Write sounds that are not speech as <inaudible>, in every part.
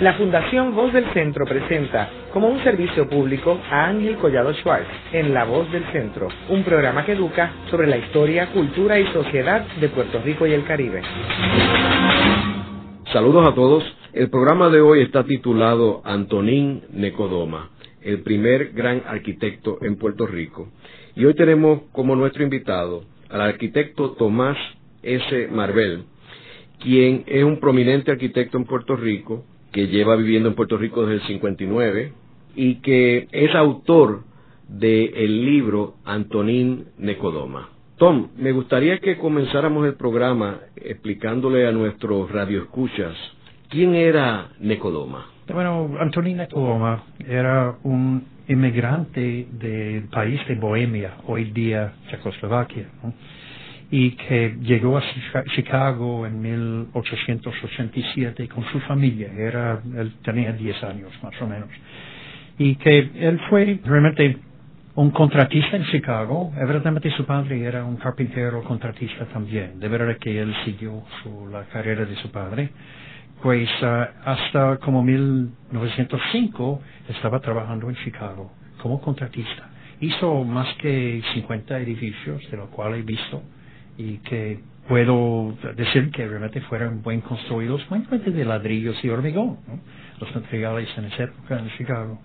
La Fundación Voz del Centro presenta como un servicio público a Ángel Collado Schwartz en La Voz del Centro, un programa que educa sobre la historia, cultura y sociedad de Puerto Rico y el Caribe. Saludos a todos. El programa de hoy está titulado Antonín Necodoma, el primer gran arquitecto en Puerto Rico. Y hoy tenemos como nuestro invitado al arquitecto Tomás S. Marvel, quien es un prominente arquitecto en Puerto Rico, que lleva viviendo en Puerto Rico desde el 59 y que es autor del libro Antonín Necodoma. Tom, me gustaría que comenzáramos el programa explicándole a nuestros radioescuchas quién era Necodoma. Bueno, Antonín Necodoma era un inmigrante del país de Bohemia, hoy día Checoslovaquia y que llegó a Chicago en 1887 con su familia, era, él tenía 10 años más o menos, y que él fue realmente un contratista en Chicago, evidentemente su padre era un carpintero contratista también, de verdad que él siguió su, la carrera de su padre, pues ah, hasta como 1905 estaba trabajando en Chicago como contratista. Hizo más que 50 edificios, de los cuales he visto, y que puedo decir que realmente fueron buen construidos, mayormente de ladrillos y hormigón, los materiales en esa época en Chicago.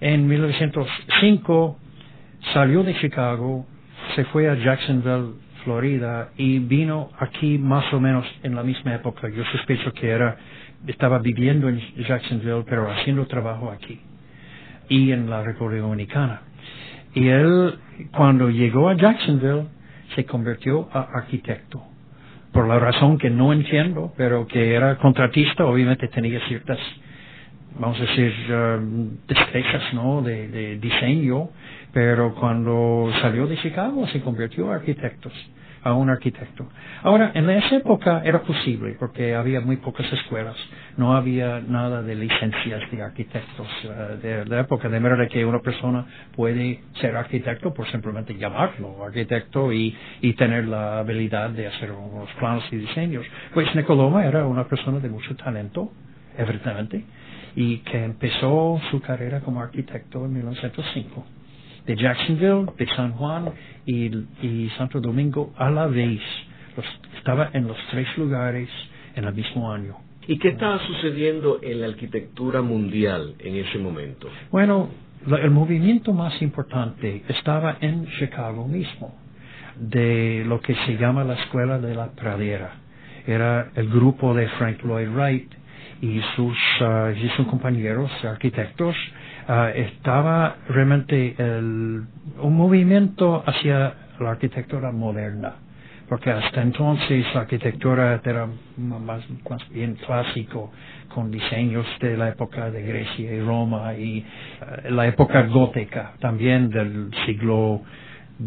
En 1905 salió de Chicago, se fue a Jacksonville, Florida, y vino aquí más o menos en la misma época. Yo sospecho que era, estaba viviendo en Jacksonville, pero haciendo trabajo aquí y en la República Dominicana. Y él, cuando llegó a Jacksonville, se convirtió a arquitecto. Por la razón que no entiendo, pero que era contratista, obviamente tenía ciertas, vamos a decir, um, destrezas, ¿no? De, de diseño, pero cuando salió de Chicago se convirtió a arquitectos a un arquitecto. Ahora, en esa época era posible, porque había muy pocas escuelas, no había nada de licencias de arquitectos eh, de, la época, de manera que una persona puede ser arquitecto por simplemente llamarlo arquitecto y, y tener la habilidad de hacer unos planos y diseños. Pues Nicoloma era una persona de mucho talento, evidentemente, y que empezó su carrera como arquitecto en 1905 de Jacksonville, de San Juan y, Santo Domingo a la vez. estaba en los tres lugares en el mismo año. ¿Y qué estaba sucediendo en la arquitectura mundial en ese momento? Bueno, el movimiento más importante estaba en Chicago mismo, de lo que se llama la Escuela de la Pradera. Era el grupo de Frank Lloyd Wright y sus, uh, y sus compañeros arquitectos Ah, estaba realmente el, un movimiento hacia la arquitectura moderna, porque hasta entonces la arquitectura era más, más bien clásico, con diseños de la época de Grecia y Roma y ah, la época gótica también del siglo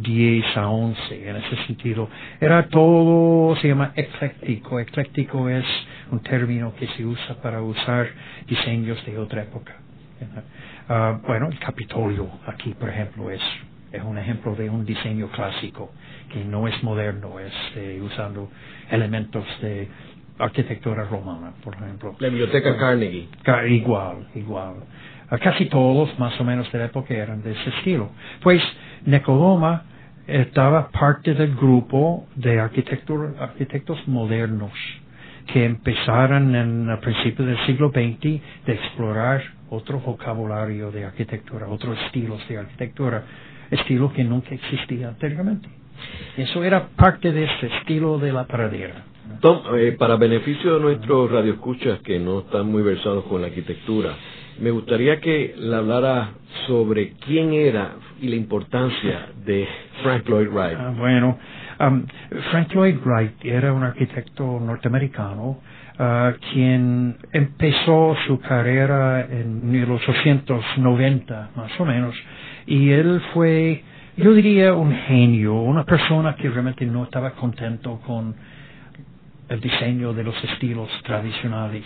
X a XI en ese sentido. Era todo, se llama ecléctico. Ecléctico es un término que se usa para usar diseños de otra época. Ah, bueno, el Capitolio aquí, por ejemplo, es, es un ejemplo de un diseño clásico que no es moderno, es eh, usando elementos de arquitectura romana, por ejemplo. La biblioteca Carnegie. igual, igual. Ah, casi todos, más o menos de la época, eran de ese estilo. Pues Necodoma estaba parte del grupo de arquitectos modernos que empezaron en el principio del siglo XX de explorar otro vocabulario de arquitectura, otros estilos de arquitectura, estilo que nunca existía anteriormente. Eso era parte de ese estilo de la pradera. Tom, eh, para beneficio de nuestros radioescuchas que no están muy versados con la arquitectura, me gustaría que le hablara sobre quién era y la importancia de Frank Lloyd Wright. Ah, bueno, um, Frank Lloyd Wright era un arquitecto norteamericano quien empezó su carrera en 1890 más o menos y él fue yo diría un genio, una persona que realmente no estaba contento con el diseño de los estilos tradicionales.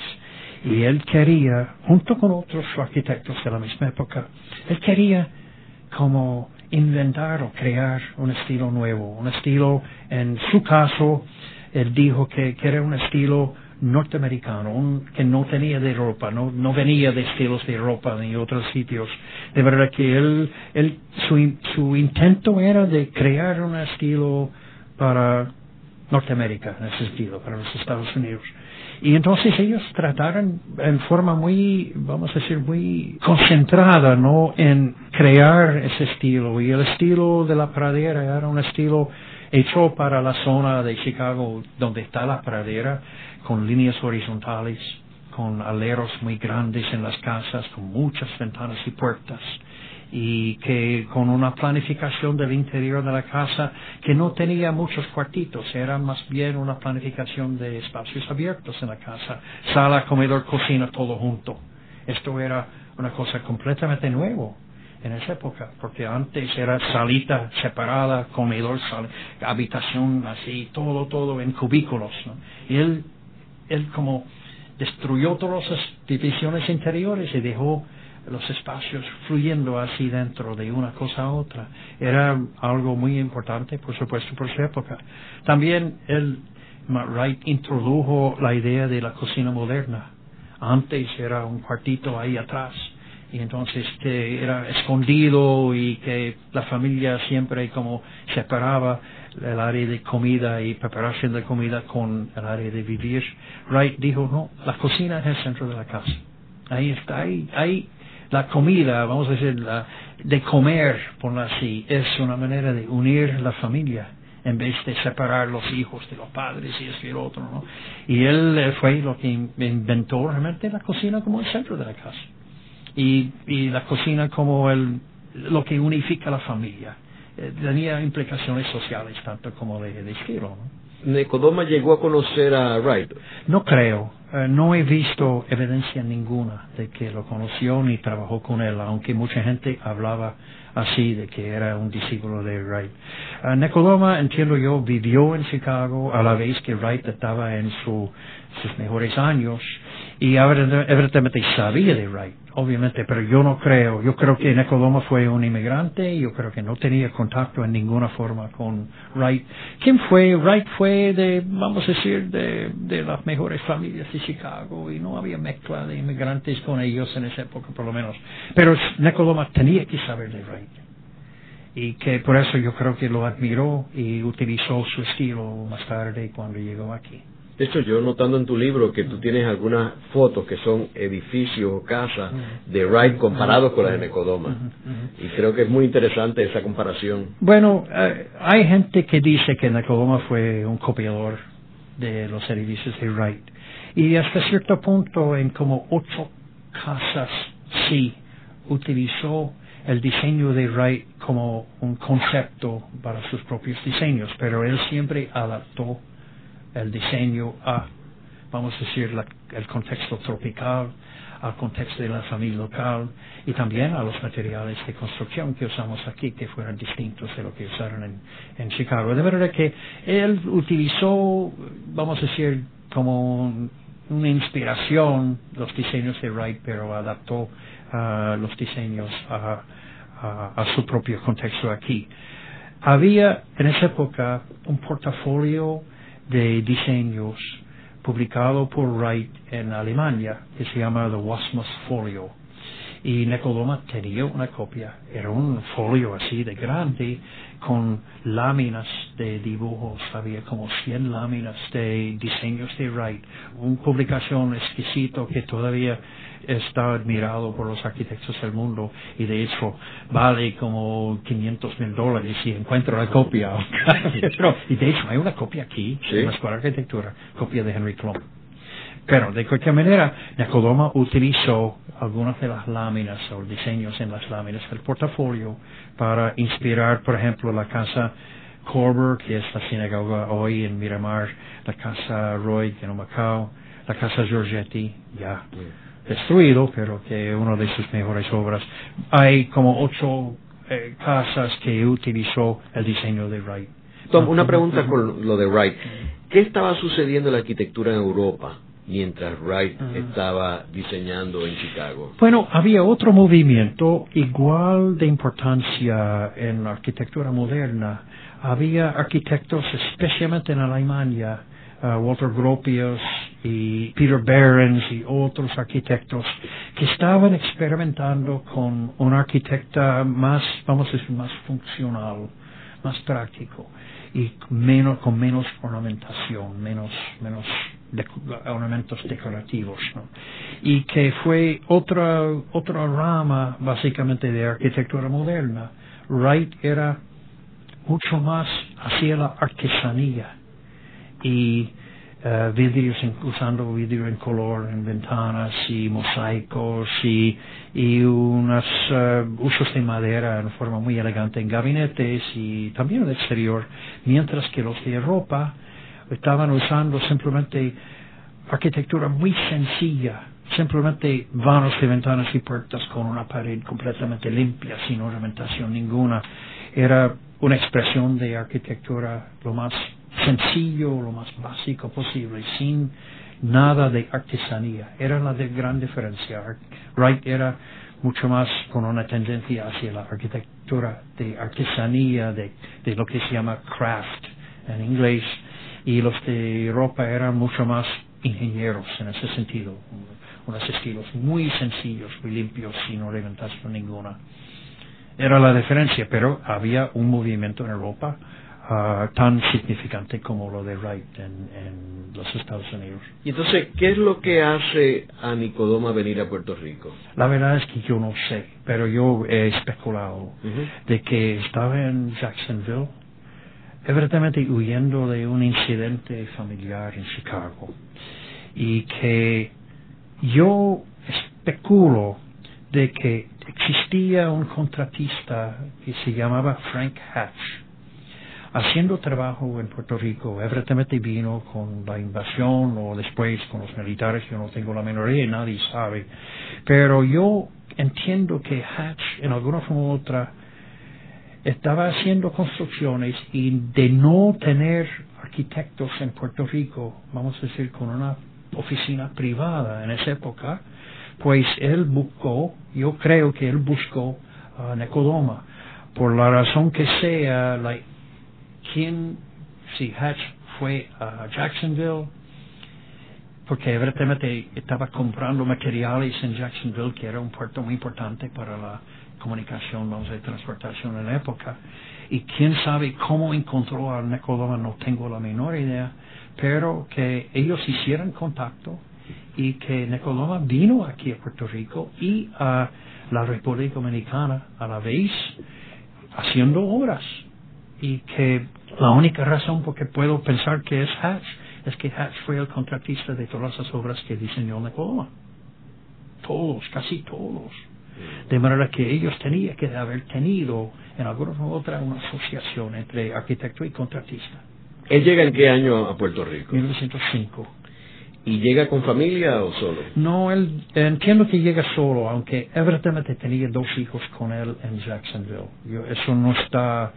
Y él quería, junto con otros arquitectos de la misma época, él quería como inventar o crear un estilo nuevo, un estilo, en su caso, él dijo que, que era un estilo norteamericano, que no tenía de ropa, no, no venía de estilos de ropa ni otros sitios. De verdad que él, él su, su intento era de crear un estilo para Norteamérica, en ese estilo, para los Estados Unidos. Y entonces ellos trataron en forma muy, vamos a decir, muy concentrada, ¿no? En crear ese estilo. Y el estilo de la pradera era un estilo hecho para la zona de Chicago donde está la pradera, con líneas horizontales, con aleros muy grandes en las casas, con muchas ventanas y puertas y que con una planificación del interior de la casa que no tenía muchos cuartitos, era más bien una planificación de espacios abiertos en la casa, sala, comedor, cocina, todo junto. Esto era una cosa completamente nuevo en esa época, porque antes era salita separada, comedor, habitación así, todo, todo en cubículos. Y él, él como destruyó todas las divisiones interiores y dejó los espacios fluyendo así dentro de una cosa a otra. Era algo muy importante, por supuesto, por su época. También él, Wright, introdujo la idea de la cocina moderna. Antes era un cuartito ahí atrás y entonces que era escondido y que la familia siempre como separaba el área de comida y preparación de comida con el área de vivir. Wright dijo, no, la cocina es el centro de la casa. Ahí está, ahí, ahí la comida, vamos a decir, la, de comer, por así, es una manera de unir la familia en vez de separar los hijos de los padres y eso y lo otro, ¿no? Y él eh, fue lo que inventó realmente la cocina como el centro de la casa. Y, y la cocina como el, lo que unifica la familia. Eh, tenía implicaciones sociales tanto como de, de estilo, ¿no? ¿Necodoma llegó a conocer a Wright? No creo. Eh, no he visto evidencia ninguna de que lo conoció ni trabajó con él, aunque mucha gente hablaba así de que era un discípulo de Wright. Uh, Necodoma, entiendo yo, vivió en Chicago a la vez que Wright estaba en sus mejores años y evidentemente sabía de Wright obviamente, pero yo no creo. Yo creo que Necodoma fue un inmigrante, yo creo que no tenía contacto en ninguna forma con Wright. ¿Quién fue? Wright fue de, vamos a decir, de, las mejores familias de Chicago y no había mezcla de inmigrantes con ellos en esa época, por lo menos. Pero Necodoma tenía que saber de Wright. Y que por eso yo creo que lo admiró y utilizó su estilo más tarde cuando llegó aquí. De hecho, yo notando en tu libro que tú tienes algunas fotos que son edificios o casas de Wright comparados con las de Necodoma. Y creo que es muy interesante esa comparación. Bueno, eh, hay gente que dice que Necodoma fue un copiador de los edificios de Wright. Y hasta cierto punto, en como ocho casas, sí, utilizó el diseño de Wright como un concepto para sus propios diseños, pero él siempre adaptó el diseño a, vamos a decir, el contexto tropical, al contexto de la familia local y también a los materiales de construcción que usamos aquí, que fueran distintos de lo que usaron en, Chicago. De verdad que él utilizó, vamos a decir, como una inspiración los diseños de Wright, pero adaptó uh, los diseños a, a, su propio contexto aquí. Había en esa época un portafolio de diseños publicado por Wright en Alemania que se llama The Wasmus Folio. Y Necodoma tenía una copia, era un folio así de grande con láminas de dibujos, había como 100 láminas de diseños de Wright, una publicación exquisito que todavía está admirado por los arquitectos del mundo y de hecho vale como 500 mil dólares si encuentro la copia. <laughs> y de hecho hay una copia aquí en la Escuela de Arquitectura, copia de Henry Klum. Pero de cualquier manera, Necodoma utilizó algunas de las láminas o diseños en las láminas del portafolio para inspirar, por ejemplo, la casa Corber, que es la sinagoga hoy en Miramar, la casa Roy en Macao, la casa Giorgetti, ya destruido, pero que es una de sus mejores obras. Hay como ocho eh, casas que utilizó el diseño de Wright. Tom, una pregunta con lo de Wright. ¿Qué estaba sucediendo en la arquitectura en Europa mientras Wright estaba diseñando en Chicago? Bueno, había otro movimiento igual de importancia en la arquitectura moderna. Había arquitectos, especialmente en Alemania, uh, Walter Gropius y Peter Behrens y otros arquitectos que estaban experimentando con un arquitecta más, vamos a decir, más funcional, más práctico y menos, con menos ornamentación, menos, menos ornamentos decorativos, ¿no? y que fue otra, otra rama básicamente de arquitectura moderna. Wright era mucho más hacia la artesanía y uh, vidrios usando vidrio en color en ventanas y mosaicos y, y unos uh, usos de madera en forma muy elegante en gabinetes y también en el exterior, mientras que los de ropa estaban usando simplemente arquitectura muy sencilla, simplemente vanos de ventanas y puertas con una pared completamente limpia, sin ornamentación ninguna. Era una expresión de arquitectura lo más sencillo, lo más básico posible, sin nada de artesanía. Era la de gran diferencia. Wright era mucho más con una tendencia hacia la arquitectura de artesanía, de, lo que se llama craft en inglés, y los de Europa eran mucho más ingenieros en ese sentido, unos estilos muy sencillos, muy limpios, sin ornamentación ninguna. Era la diferencia, pero había un movimiento en Europa Ah, tan significante como lo de Wright en, los Estados Unidos. Y entonces, ¿qué es lo que hace a Nicodoma venir a Puerto Rico? La verdad es que yo no sé, pero yo he especulado de que estaba en Jacksonville, evidentemente huyendo de un incidente familiar en Chicago, y que yo especulo de que existía un contratista que se llamaba Frank Hatch, haciendo trabajo en Puerto Rico, evidentemente vino con la invasión o después con los militares, yo no tengo la menor idea, nadie sabe, pero yo entiendo que Hatch en alguna forma u otra estaba haciendo construcciones y de no tener arquitectos en Puerto Rico, vamos a decir con una oficina privada en esa época, pues él buscó, yo creo que él buscó a Necodoma, por la razón que sea, la quién, si Hatch fue a Jacksonville, porque evidentemente estaba comprando materiales en Jacksonville, que era un puerto muy importante para la comunicación, vamos a transportación en la época. Y quién sabe cómo encontró a Necodoma, no tengo la menor idea, pero que ellos hicieran contacto y que Necodoma vino aquí a Puerto Rico y a la República Dominicana a la vez haciendo obras y que la única razón por que puedo pensar que es Hatch es que Hatch fue el contratista de todas las obras que diseñó Nicola. Todos, casi todos. De manera que ellos tenían que haber tenido en alguna u otra una asociación entre arquitecto y contratista. ¿Él llega en qué año a Puerto Rico? 1905. ¿Y llega con familia o solo? No, él entiendo que llega solo, aunque evidentemente tenía dos hijos con él en Jacksonville. eso no está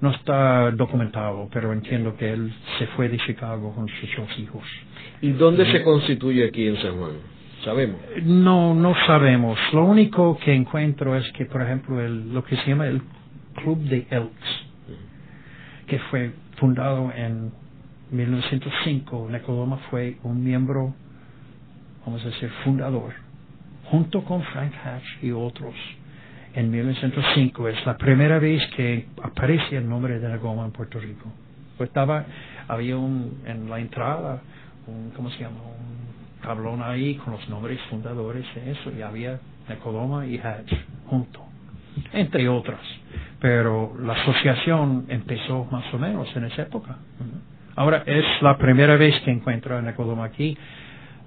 no está documentado, pero entiendo que él se fue de Chicago con sus dos hijos. ¿Y dónde se constituye aquí en San Juan? ¿Sabemos? No, no sabemos. Lo único que encuentro es que, por ejemplo, el, lo que se llama el Club de Elks, que fue fundado en 1905, Necodoma fue un miembro, vamos a decir, fundador, junto con Frank Hatch y otros en 1905 es la primera vez que aparece el nombre de la en Puerto Rico. Pues estaba, había un, en la entrada, un, ¿cómo se llama? Un tablón ahí con los nombres fundadores de eso, y había Necodoma y Hatch junto, entre otras. Pero la asociación empezó más o menos en esa época. Ahora es la primera vez que encuentro a Necodoma aquí.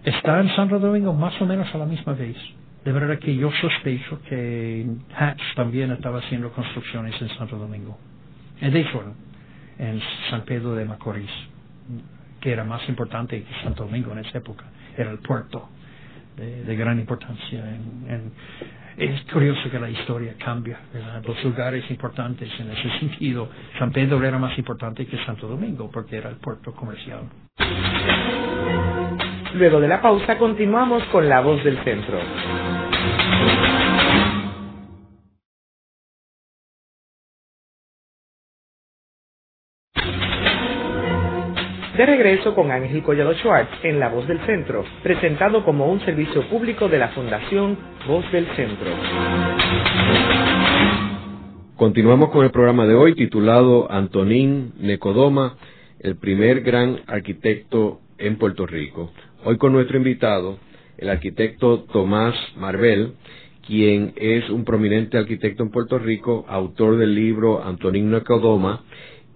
Está en Santo Domingo más o menos a la misma vez. De verdad que yo sospecho que Hatch también estaba haciendo construcciones en Santo Domingo. De hecho, en San Pedro de Macorís, que era más importante que Santo Domingo en esa época. Era el puerto de, gran importancia. es curioso que la historia cambia. Los lugares importantes en ese <laughs> sentido. San Pedro era más importante que Santo Domingo porque era el puerto comercial. Luego de la pausa continuamos con La Voz del Centro. De regreso con Ángel Collado Schwartz en La Voz del Centro, presentado como un servicio público de la Fundación Voz del Centro. Continuamos con el programa de hoy titulado Antonín Necodoma, el primer gran arquitecto en Puerto Rico. Hoy con nuestro invitado, el arquitecto Tomás Marvel, quien es un prominente arquitecto en Puerto Rico, autor del libro Antonín Necodoma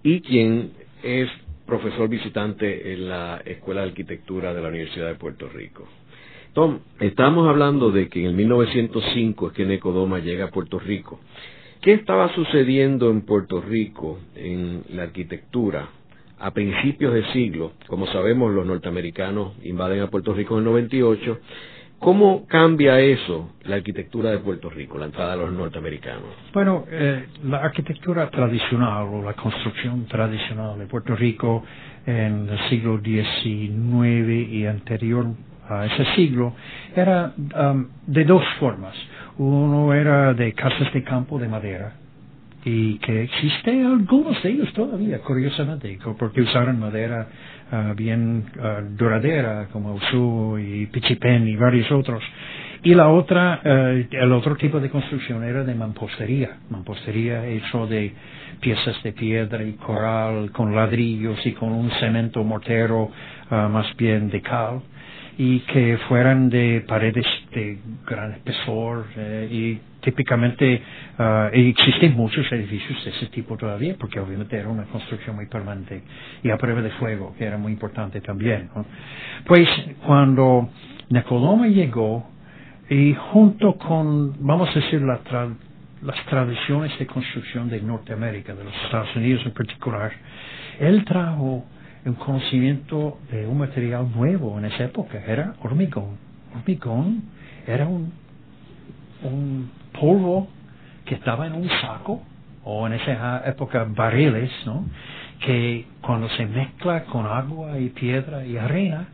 y quien es profesor visitante en la Escuela de Arquitectura de la Universidad de Puerto Rico. Tom, estamos hablando de que en el 1905 es que Necodoma llega a Puerto Rico. ¿Qué estaba sucediendo en Puerto Rico en la arquitectura a principios de siglo? Como sabemos, los norteamericanos invaden a Puerto Rico en el 98. ¿Cómo cambia eso la arquitectura de Puerto Rico, la entrada de los norteamericanos? Bueno, eh, la arquitectura tradicional o la construcción tradicional de Puerto Rico en el siglo XIX y anterior a ese siglo era um, de dos formas. Uno era de casas de campo de madera y que existe algunos de ellos todavía, curiosamente, porque usaron madera uh, bien uh, duradera como Usú y Pichipen y varios otros. Y la otra, uh, el otro tipo de construcción era de mampostería, mampostería hecho de piezas de piedra y coral con ladrillos y con un cemento mortero más bien de cal y que fueran de paredes de gran espesor eh, y típicamente uh, existen muchos edificios de ese tipo todavía porque obviamente era una construcción muy permanente y a prueba de fuego que era muy importante también pues cuando Necodoma llegó y junto con vamos a decir las tradiciones de construcción de Norteamérica de los Estados Unidos en particular él trajo un conocimiento de un material nuevo en esa época, era hormigón. Hormigón era un, un polvo que estaba en un saco, o en esa época barriles, ¿no? que cuando se mezcla con agua y piedra y arena,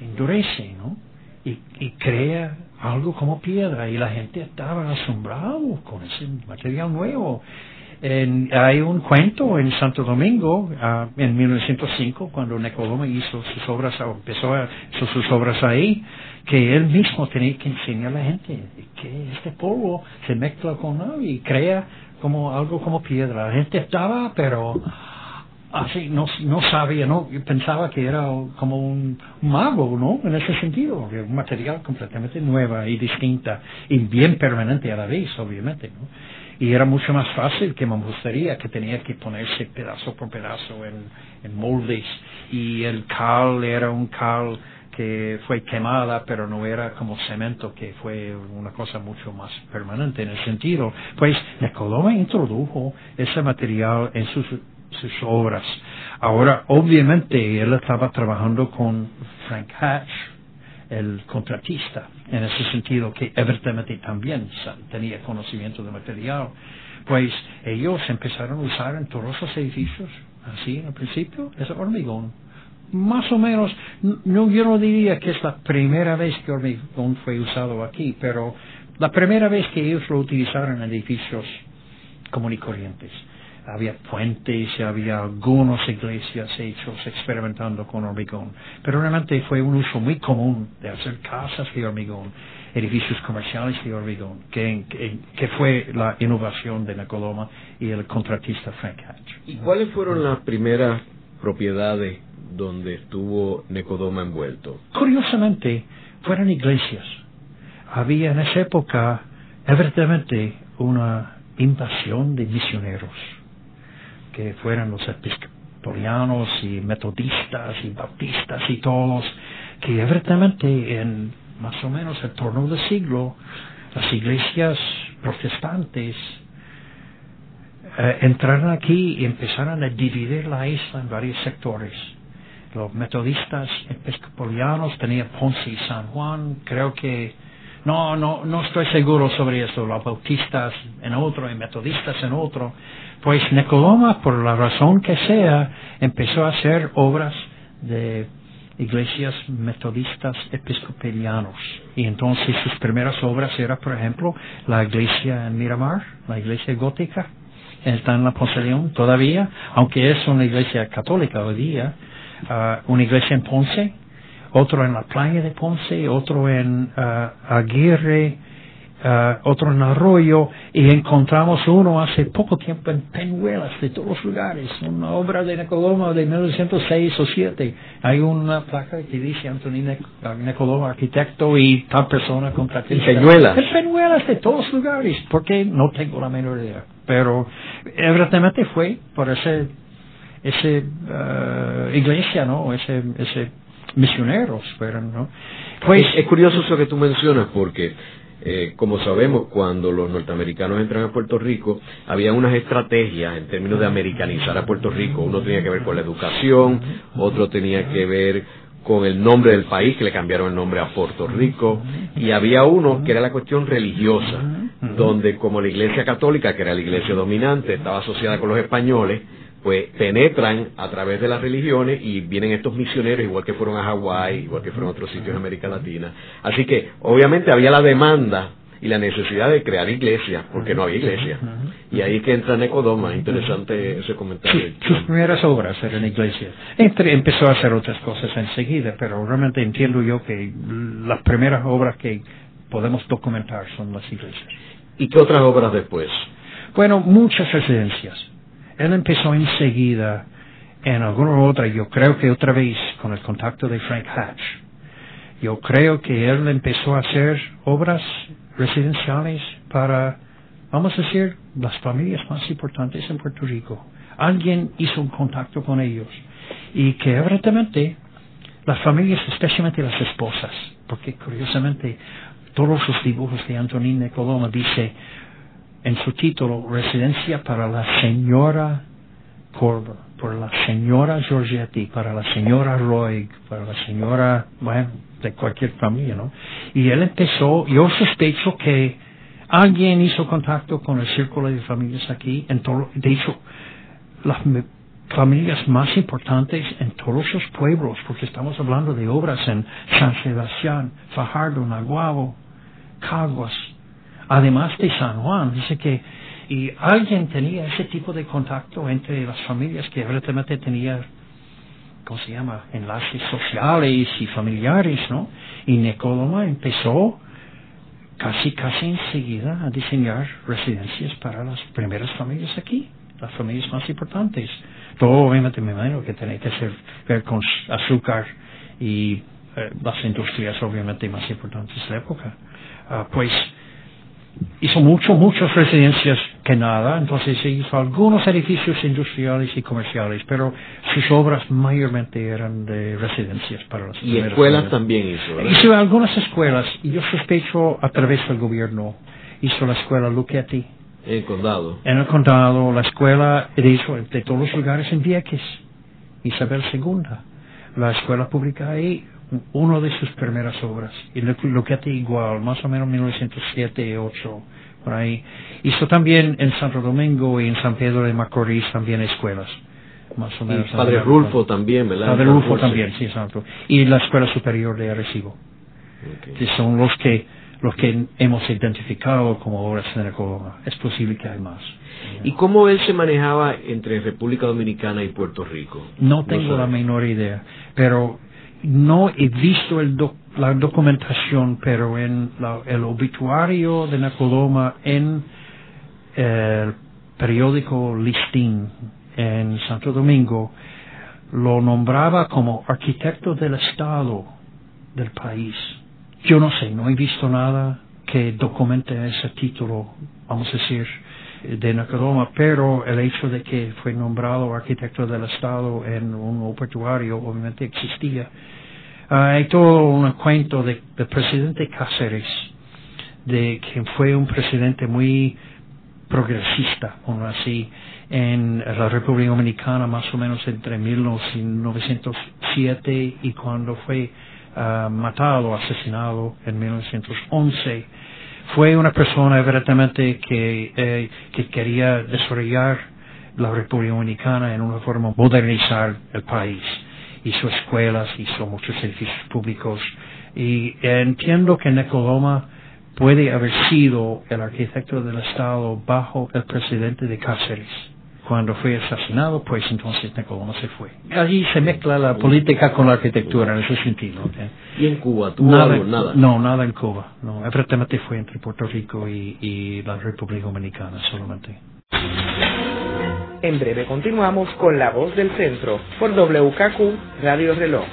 endurece, ¿no? Y, y crea algo como piedra, y la gente estaba asombrado con ese material nuevo hay un cuento en Santo Domingo uh, en 1905 cuando Necodoma hizo sus obras, empezó a, sus obras ahí, que él mismo tenía que enseñar a la gente que este polvo se mezcla con agua y crea como algo como piedra. La gente estaba, pero así no, no sabía, no pensaba que era como un mago, ¿no? En ese sentido, un material completamente nueva y distinta y bien permanente a la vez, obviamente, ¿no? Y era mucho más fácil que mampostería que tenía que ponerse pedazo por pedazo en, moldes. Y el cal era un cal que fue quemada pero no era como cemento que fue una cosa mucho más permanente en el sentido. Pues Nicoloma introdujo ese material en sus, sus obras. Ahora obviamente él estaba trabajando con Frank Hatch el contratista, en ese sentido que evidentemente también tenía conocimiento de material, pues ellos empezaron a usar en todos los edificios, así en el principio, ese hormigón. Más o menos, no, yo no diría que es la primera vez que hormigón fue usado aquí, pero la primera vez que ellos lo utilizaron en edificios y corrientes había puentes y había algunas iglesias hechos experimentando con hormigón. Pero realmente fue un uso muy común de hacer casas de hormigón, edificios comerciales de hormigón, que, que, fue la innovación de Nicodoma y el contratista Frank Hatch. ¿Y cuáles fueron las primeras propiedades donde estuvo Nicodoma envuelto? Curiosamente, fueron iglesias. Había en esa época, evidentemente, una invasión de misioneros que fueran los episcopalianos y metodistas y bautistas y todos, que evidentemente en más o menos el torno del siglo, las iglesias protestantes eh, entraron aquí y empezaron a dividir la isla en varios sectores. Los metodistas episcopalianos tenían Ponce y San Juan, creo que no, no, no estoy seguro sobre eso, los bautistas en otro y metodistas en otro, pues Nicodoma, por la razón que sea, empezó a hacer obras de iglesias metodistas episcopalianos. Y entonces sus primeras obras eran, por ejemplo, la iglesia en Miramar, la iglesia gótica, está en la posesión todavía, aunque es una iglesia católica hoy día, ah, una iglesia en Ponce, otro en la playa de Ponce, otro en ah, Aguirre, ah, otro en Arroyo, y encontramos uno hace poco tiempo en Peñuelas, de todos los lugares, una obra de Nicodoma de 1906 o 7. Hay una placa que dice Antonín Nicodoma, arquitecto y tal persona contratista. ¿En Peñuelas? En Peñuelas, de todos los lugares, porque no tengo la menor idea. Pero evidentemente fue por ese, ese ah, iglesia, ¿no? Ese, ese misioneros fueron, ¿no? Pues es, curioso eso que tú mencionas porque eh, como sabemos, cuando los norteamericanos entran a Puerto Rico, había unas estrategias en términos de americanizar a Puerto Rico. Uno tenía que ver con la educación, otro tenía que ver con el nombre del país, que le cambiaron el nombre a Puerto Rico, y había uno que era la cuestión religiosa, donde como la Iglesia Católica, que era la iglesia dominante, estaba asociada con los españoles, pues penetran a través de las religiones y vienen estos misioneros, igual que fueron a Hawái, igual que fueron a otros sitios de América Latina. Así que, obviamente, había la demanda y la necesidad de crear iglesias, porque no había iglesia. Y ahí que entra Necodoma, interesante ese comentario. Sí, sus primeras obras eran iglesias. Entre, empezó a hacer otras cosas enseguida, pero realmente entiendo yo que las primeras obras que podemos documentar son las iglesias. ¿Y qué otras obras después? Bueno, muchas residencias él empezó enseguida en alguna otra, yo creo que otra vez con el contacto de Frank Hatch. Yo creo que él empezó a hacer obras residenciales para, vamos a decir, las familias más importantes en Puerto Rico. Alguien hizo un contacto con ellos y que evidentemente las familias, especialmente las esposas, porque curiosamente todos los dibujos de Antonine Coloma dice en su título Residencia para la señora Corber, por la señora Giorgetti, para la señora Roy, para la señora, bueno, de cualquier familia, ¿no? Y él empezó, yo sospecho que alguien hizo contacto con el círculo de familias aquí, en de hecho, las familias más importantes en todos los pueblos, porque estamos hablando de obras en San Sebastián, Fajardo, Naguabo, Caguas, además de San Juan. Dice que y alguien tenía ese tipo de contacto entre las familias que evidentemente tenía, ¿cómo se llama?, enlaces sociales y familiares, ¿no? Y Nicoloma empezó casi, casi enseguida a diseñar residencias para las primeras familias aquí, las familias más importantes. Todo obviamente me imagino que tenía que ser, ver con azúcar y eh, las industrias obviamente más importantes de la época. Ah, pues hizo mucho, muchas residencias que nada, entonces hizo algunos edificios industriales y comerciales, pero sus obras mayormente eran de residencias para las Y escuelas también hizo, ¿verdad? Hizo algunas escuelas, y yo sospecho a través del gobierno. Hizo la escuela Luchetti. En el condado. En el condado, la escuela de, de todos los lugares en Vieques. Isabel II. La escuela pública ahí, una de sus primeras obras. Y lo, lo que hace igual, más o menos 1907, 8, por ahí. Hizo también en Santo Domingo y en San Pedro de Macorís también escuelas. Más o menos. Y Padre Rulfo también, ¿verdad? Padre Rulfo también, sí, exacto. Y la Escuela Superior de Arecibo. Que son los que los que hemos identificado como obras de Nicoloma. Es posible que hay más. ¿Y cómo él se manejaba entre República Dominicana y Puerto Rico? No tengo la menor idea, pero no he visto el la documentación, pero en el obituario de Nacoloma en el periódico Listín en Santo Domingo lo nombraba como arquitecto del Estado del país. Yo no sé, no he visto nada que documente ese título, vamos a decir, de Nacoloma, pero el hecho de que fue nombrado arquitecto del Estado en un obituario obviamente existía. Ah, hay todo un cuento del presidente Cáceres, de que fue un presidente muy progresista, como así, en la República Dominicana más o menos entre 1907 y cuando fue uh, matado, asesinado en 1911. Fue una persona evidentemente que, eh, que quería desarrollar la República Dominicana en una forma modernizar el país hizo escuelas, hizo muchos edificios públicos y entiendo que Necoloma puede haber sido el arquitecto del Estado bajo el presidente de Cáceres. Cuando fue asesinado, pues entonces Nicodoma se fue. Allí se mezcla la política con la arquitectura en ese sentido. ¿Y en Cuba? ¿Tuvo nada, algo? Nada. No, nada en Cuba. No, efectivamente fue entre Puerto Rico y, y la República Dominicana solamente. En breve continuamos con La Voz del Centro por WKQ Radio Reloj.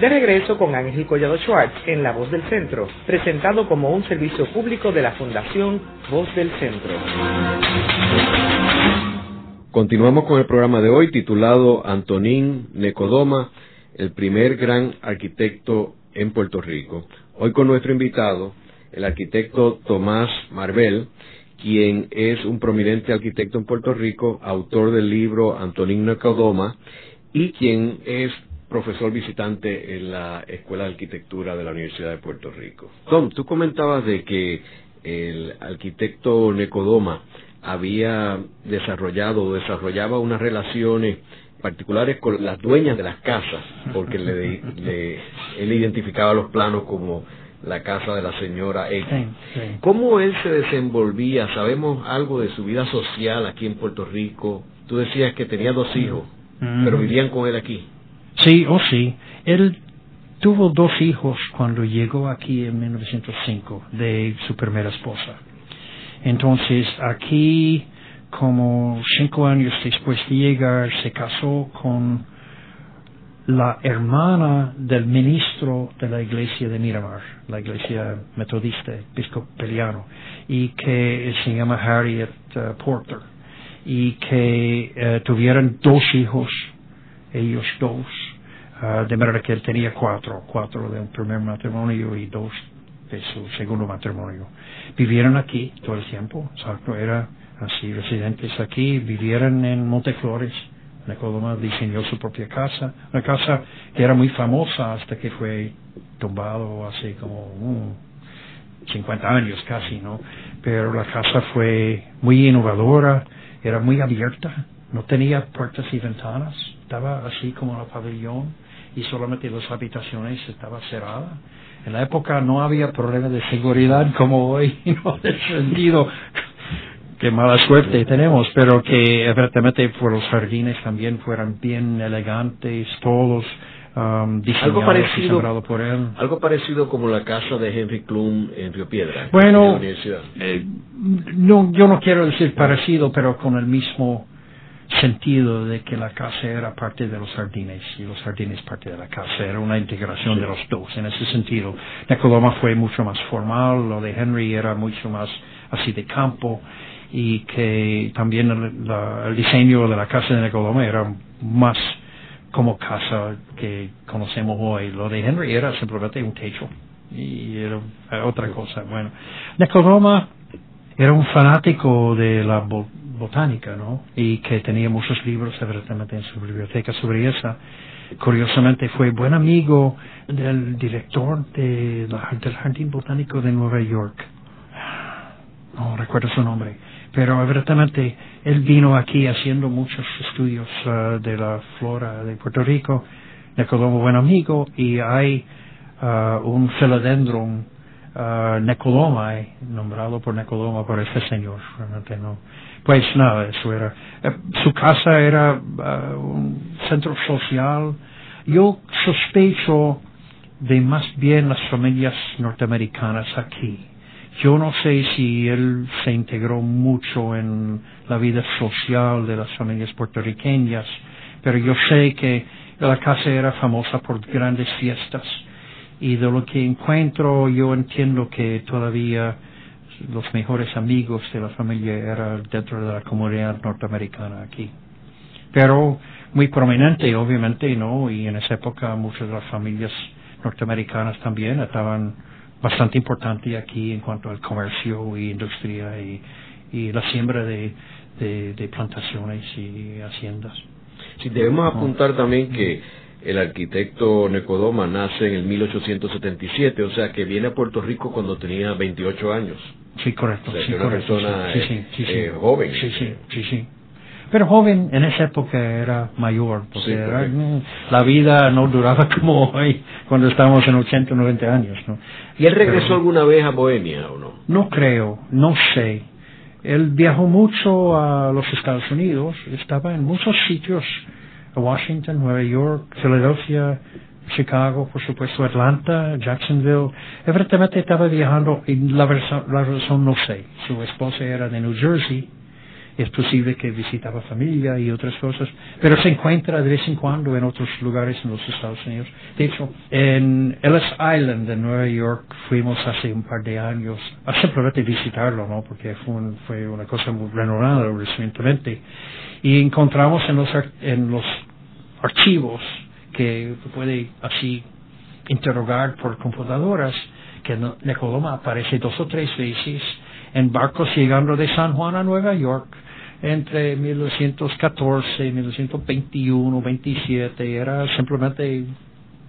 De regreso con Ángel Collado Schwartz en La Voz del Centro, presentado como un servicio público de la Fundación Voz del Centro. Continuamos con el programa de hoy titulado Antonín Necodoma, el primer gran arquitecto en Puerto Rico. Hoy con nuestro invitado, el arquitecto Tomás Marvel, quien es un prominente arquitecto en Puerto Rico, autor del libro Antonín Necodoma y quien es profesor visitante en la Escuela de Arquitectura de la Universidad de Puerto Rico. Tom, tú comentabas de que el arquitecto Necodoma había desarrollado o desarrollaba unas relaciones particulares con las dueñas de las casas, porque le, él identificaba los planos como la casa de la señora X. ¿Cómo él se desenvolvía? ¿Sabemos algo de su vida social aquí en Puerto Rico? Tú decías que tenía dos hijos, pero vivían con él aquí. Sí, oh sí. Él tuvo dos hijos cuando llegó aquí en 1905 de su primera esposa. Entonces aquí, como cinco años después de llegar, se casó con la hermana del ministro de la iglesia de Miramar, la iglesia metodista episcopaliano, y que se llama Harriet uh, Porter, y que uh, tuvieron dos hijos, ellos dos, uh, de manera que él tenía cuatro, cuatro de un primer matrimonio y dos de su segundo matrimonio. Vivieron aquí todo el tiempo, exacto, era así, residentes aquí, vivieron en Monteflores, Nicodoma diseñó su propia casa, una casa que era muy famosa hasta que fue tumbado hace como 50 uh, años casi, ¿no? Pero la casa fue muy innovadora, era muy abierta, no tenía puertas y ventanas, estaba así como la pabellón y solamente dos habitaciones estaba cerrada. En la época no había problema de seguridad como hoy, <laughs> no de sentido qué mala suerte tenemos, pero que evidentemente por los jardines también fueran bien elegantes, todos um, algo parecido, por él. Algo parecido como la casa de Henry Klum en Río Piedra. Bueno, eh, no, yo no quiero decir parecido, pero con el mismo sentido de que la casa era parte de los jardines y los jardines parte de la casa. Era una integración de los dos. En ese sentido, Nicodoma fue mucho más formal, lo de Henry era mucho más así de campo y que también el, diseño de la casa de Nicodoma era más como casa que conocemos hoy. Lo de Henry era simplemente un techo y era otra cosa. Bueno, Nicodoma era un fanático de la botánica, ¿no? Y que tenía muchos libros, evidentemente, en su biblioteca sobre esa. Curiosamente fue buen amigo del director de del Jardín Botánico de Nueva York. No recuerdo su nombre pero evidentemente él vino aquí haciendo muchos estudios uh, de la flora de Puerto Rico, Necodoma buen amigo, y hay uh, un philodendron uh, Necodoma, nombrado por Necodoma por ese señor, realmente no. Pues nada, eso era. Eh, su casa era un centro social. Yo sospecho de más bien las familias norteamericanas aquí yo no sé si él se integró mucho en la vida social de las familias puertorriqueñas, pero yo sé que la casa era famosa por grandes fiestas y de lo que encuentro yo entiendo que todavía los mejores amigos de la familia eran dentro de la comunidad norteamericana aquí. Pero muy prominente, obviamente, ¿no? Y en esa época muchas de las familias norteamericanas también estaban bastante importante aquí en cuanto al comercio y industria y, y la siembra de, de, plantaciones y haciendas. Sí, debemos apuntar también que el arquitecto Necodoma nace en el 1877, o sea que viene a Puerto Rico cuando tenía 28 años. Sí, correcto. O sea, una persona eh, joven. Sí, sí, sí, sí. Pero joven en esa época era mayor, porque mm, la vida no duraba <laughs> como hoy, cuando estábamos en 80 o 90 años. ¿no? ¿Y él regresó alguna vez a Bohemia o no? No creo, no sé. Él viajó mucho a los Estados Unidos, estaba en muchos sitios, Washington, Nueva York, Filadelfia, Chicago, por supuesto, Atlanta, Jacksonville. Evidentemente estaba viajando y la, la razón no sé. Su esposa era de New Jersey es posible que visitaba familia y otras cosas, pero se encuentra de vez en cuando en otros lugares en los Estados Unidos. De hecho, en Ellis Island, en Nueva York, fuimos hace un par de años a simplemente visitarlo, ¿no? Porque fue, fue una cosa muy renovada recientemente. Y encontramos en los, en los archivos que puede así interrogar por computadoras que Necoloma aparece dos o tres veces en barcos llegando de San Juan a Nueva York entre 1914 y 1921, 27, era simplemente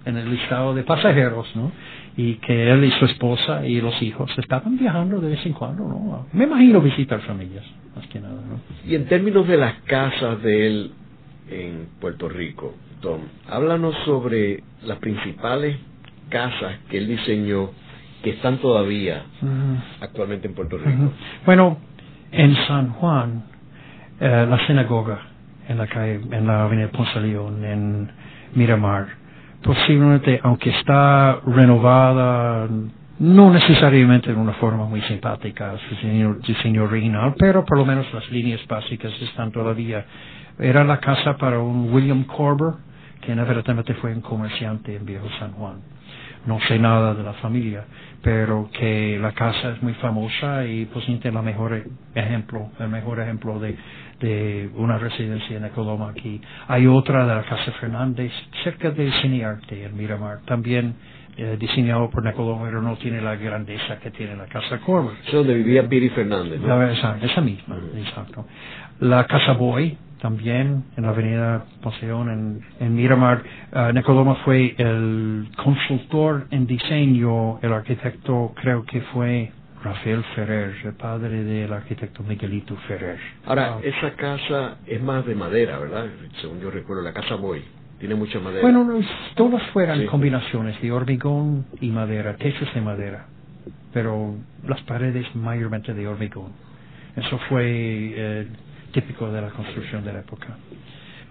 en el listado de pasajeros, ¿no? Y que él y su esposa y los hijos estaban viajando de vez en cuando, ¿no? Me imagino visitar familias, más que nada, ¿no? Y en términos de las casas de él en Puerto Rico, Tom, háblanos sobre las principales casas que él diseñó que están todavía actualmente en Puerto Rico. Bueno, en San Juan eh, la sinagoga en la calle, en la avenida Ponce León, en Miramar. Posiblemente, aunque está renovada, no necesariamente en una forma muy simpática, su diseño, original, pero por lo menos las líneas básicas están todavía. Era la casa para un William Corber, que evidentemente fue un comerciante en Viejo San Juan. No sé nada de la familia, pero que la casa es muy famosa y posiblemente el mejor ejemplo, el mejor ejemplo de, de una residencia en Ecoloma aquí. Hay otra de la Casa Fernández, cerca de Cinearte, en Miramar, también eh, diseñado por Necoloma, pero no tiene la grandeza que tiene la Casa Corber. Es donde vivía Piri Fernández, ¿no? esa, esa misma, exacto. La Casa Boy, también en la avenida Poseón, en, en Miramar. Uh, Necoloma fue el consultor en diseño, el arquitecto creo que fue Rafael Ferrer, el padre del arquitecto Miguelito Ferrer. Ahora, ah. esa casa es más de madera, ¿verdad? Según yo recuerdo, la casa Boy. Tiene mucha madera. Bueno, todas fueran combinaciones de hormigón y madera, techos de madera, pero las paredes mayormente de hormigón. Eso fue eh, típico de la construcción de la época.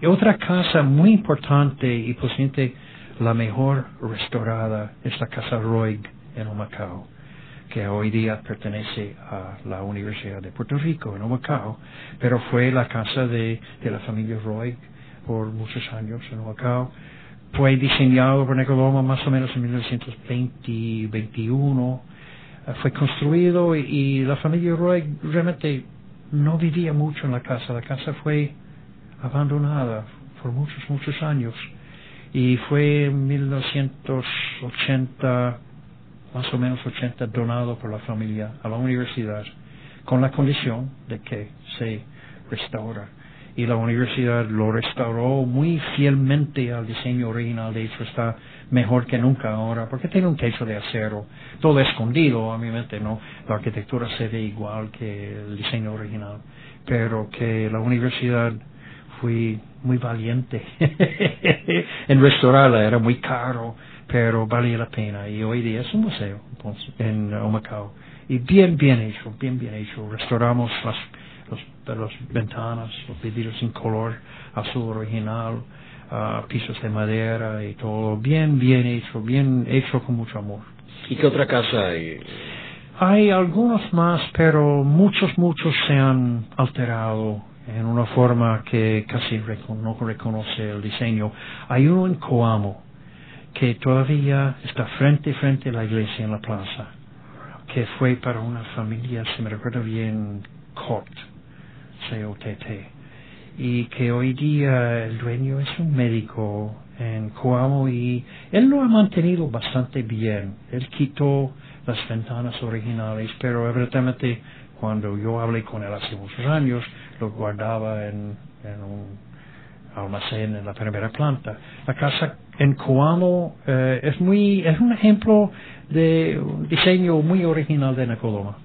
Y otra casa muy importante y posiblemente la mejor restaurada es la casa Roig en Humacao que hoy día pertenece a la Universidad de Puerto Rico, en Humacao, pero fue la casa de, de la familia Roy por muchos años en Humacao. Fue diseñado por Necoloma más o menos en 1920-21. Eh, fue construido y, la familia Roy realmente no vivía mucho en la casa. La casa fue abandonada por muchos, muchos años. Y fue en 1980 más o menos 80 donado por la familia a la universidad con la condición de que se restaura. Y la universidad lo restauró muy fielmente al diseño original, de hecho está mejor que nunca ahora, porque tiene un techo de acero, todo escondido, a mi mente no, la arquitectura se ve igual que el diseño original, pero que la universidad fue muy valiente. <laughs> En restaurarla, era muy caro, pero valía la pena y hoy día es un museo en Humacao. Y bien bien hecho, bien bien hecho. Restauramos las los, ventanas, los vidrios en color azul original, uh, pisos de madera y todo bien bien hecho, bien hecho con mucho amor. ¿Y qué otra casa hay? Hay algunos más, pero muchos muchos se han alterado en una forma que casi no reconoce el diseño. Hay uno en Coamo, que todavía está frente frente a la iglesia en la plaza, que fue para una familia, si me recuerdo bien, Cot, C-O-T-T, y que hoy día el dueño es un médico en Coamo y él lo ha mantenido bastante bien. Él quitó las ventanas originales, pero evidentemente cuando yo hablé con él hace muchos años, lo guardaba en, un almacén en la primera planta. La casa en Coamo eh, es muy es un ejemplo de un diseño muy original de Necoloma,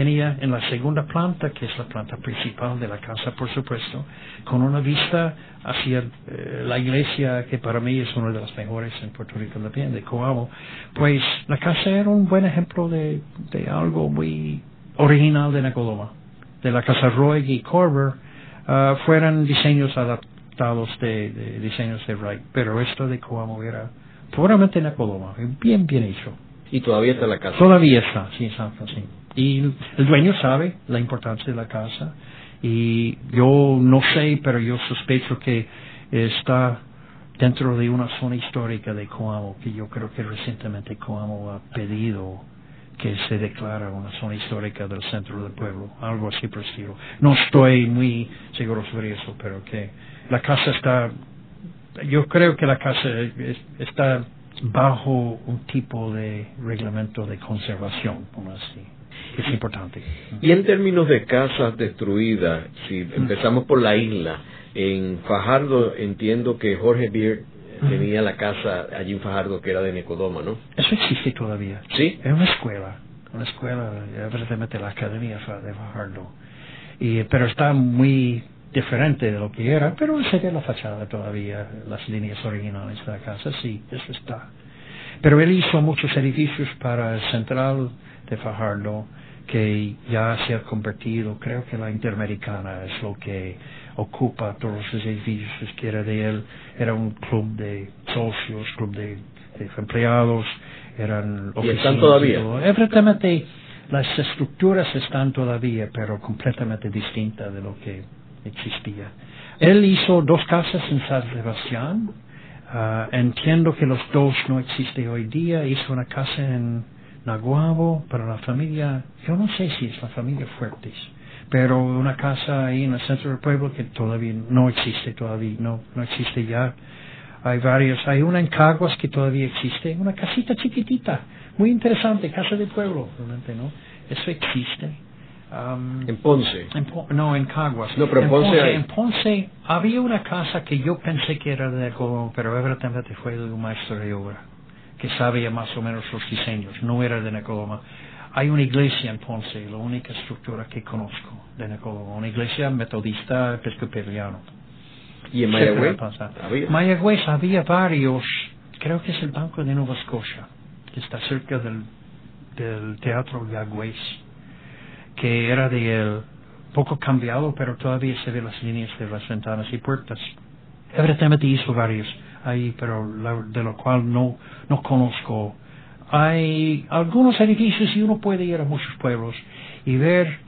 tenía en la segunda planta, que es la planta principal de la casa, por supuesto, con una vista hacia eh, la iglesia, que para mí es una de las mejores en Puerto Rico también, de Coamo, pues la casa era un buen ejemplo de, de algo muy original de Nicodoma. De la casa Roy y Corber uh, fueran diseños adaptados de, de, diseños de Wright, pero esto de Coamo era puramente Nicodoma, bien, bien hecho. Y todavía está la casa. Todavía está, sí, exacto, sí. Y el dueño sabe la importancia de la casa. Y yo no sé, pero yo sospecho que está dentro de una zona histórica de Coamo, que yo creo que recientemente Coamo ha pedido que se declara una zona histórica del centro del pueblo, algo así por. No estoy muy seguro sobre eso, pero que la casa está, yo creo que la casa está bajo un tipo de reglamento de conservación, como así. Es importante. Y en términos de casas destruidas, si empezamos por la isla, en Fajardo entiendo que Jorge Beer tenía la casa allí en Fajardo que era de Necodoma, ¿no? Eso existe todavía. ¿Sí? Es una escuela, una escuela, precisamente la Academia de Fajardo. Y, pero está muy diferente de lo que era, pero sería la fachada todavía, las líneas originales de la casa, sí, eso está. Pero él hizo muchos edificios para el central de Fajardo, que ya se ha convertido, creo que la Interamericana es lo que ocupa todos los edificios que era de él. Era un club de socios, club de, empleados, eran ¿Y están todavía? Evidentemente, las estructuras están todavía, pero completamente distintas de lo que existía. Él hizo dos casas en San Sebastián. Ah, entiendo que los dos no existen hoy día. Hizo una casa en Naguabo para la familia, yo no sé si es la familia Fuertes, pero una casa ahí en el centro del pueblo que todavía no existe, todavía no, no existe ya. Hay varios, hay una en Caguas que todavía existe, una casita chiquitita, muy interesante, casa de pueblo, realmente, ¿no? Eso existe. Um, en Ponce. no, en Caguas. No, pero en Ponce, en Ponce había una casa que yo pensé que era de Colón, pero evidentemente fue de un maestro de obra que sabía más o menos los diseños, no era de Necoloma. Hay una iglesia en Ponce, la única estructura que conozco de Necoloma, una iglesia metodista episcopaliana. ¿Y en Mayagüez? ¿Había? Mayagüez había varios, creo que es el Banco de Nueva Escocia, que está cerca del, del Teatro Yagüez, que era de él, poco cambiado, pero todavía se ve las líneas de las ventanas y puertas. Evidentemente hizo varios ahí, pero de lo cual no, no conozco. Hay algunos edificios y uno puede ir a muchos pueblos y ver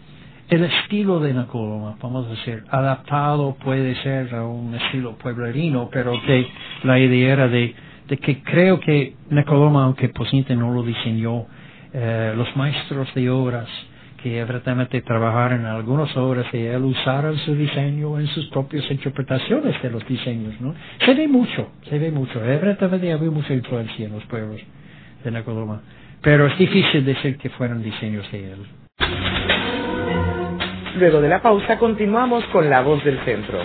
el estilo de Nacoloma, vamos a decir, adaptado puede ser a un estilo pueblerino, pero que la idea era de, de que creo que Nacoloma, aunque Pocinte no lo diseñó, eh, los maestros de obras que evidentemente trabajar en algunas obras y él usara su diseño en sus propias interpretaciones de los diseños, ¿no? Se ve mucho, se ve mucho. Evidentemente había mucha influencia en los pueblos de Nacoloma, pero es difícil decir que fueron diseños de él. Luego de la pausa continuamos con La Voz del Centro.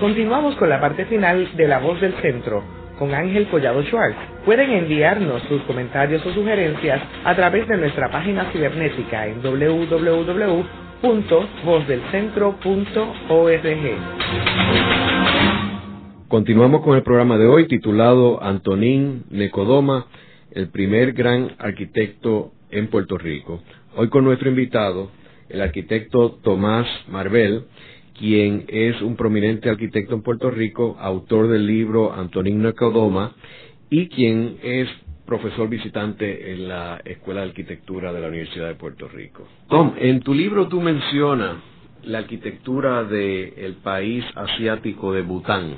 Continuamos con la parte final de La Voz del Centro con Ángel Collado Schwartz. Pueden enviarnos sus comentarios o sugerencias a través de nuestra página cibernética en www.vozdelcentro.org. Continuamos con el programa de hoy titulado Antonín Necodoma, el primer gran arquitecto en Puerto Rico. Hoy con nuestro invitado, el arquitecto Tomás Marvel, quien es un prominente arquitecto en Puerto Rico, autor del libro Antonín Necodoma y quien es profesor visitante en la Escuela de Arquitectura de la Universidad de Puerto Rico. Tom, en tu libro tú mencionas la arquitectura del país asiático de Bután,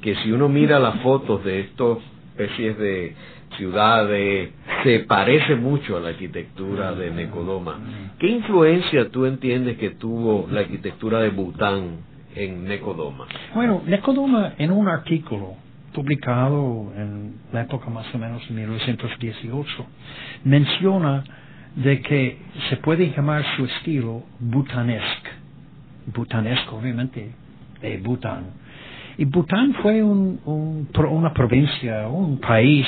que si uno mira las fotos de estas especies de ciudades, se parece mucho a la arquitectura de Necodoma. ¿Qué influencia tú entiendes que tuvo la arquitectura de Bután en Necodoma? Bueno, Necodoma en un artículo publicado en la época más o menos de 1918 menciona de que se puede llamar su estilo butanesque, butanesco obviamente de Bután, Y Bután fue un, una provincia, un país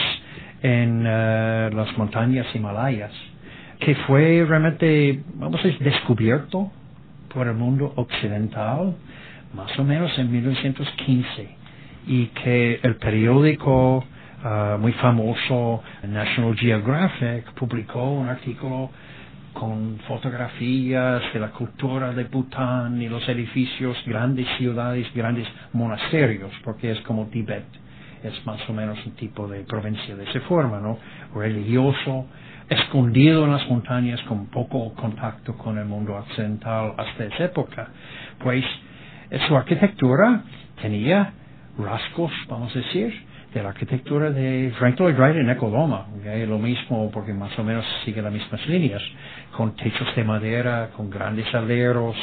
en uh, las montañas himalayas que fue realmente, vamos a decir, descubierto por el mundo occidental más o menos en 1915 y que el periódico uh, muy famoso National Geographic publicó un artículo con fotografías de la cultura de Bután y los edificios, grandes ciudades, grandes monasterios, porque es como Tibet, es más o menos un tipo de provincia de esa forma, ¿no? Religioso, escondido en las montañas con poco contacto con el mundo occidental hasta esa época. Pues su arquitectura tenía rasgos, vamos a decir, de la arquitectura de Frank Lloyd Wright en Ecodoma, lo mismo porque más o menos sigue las mismas líneas, con techos de madera, con grandes aleros,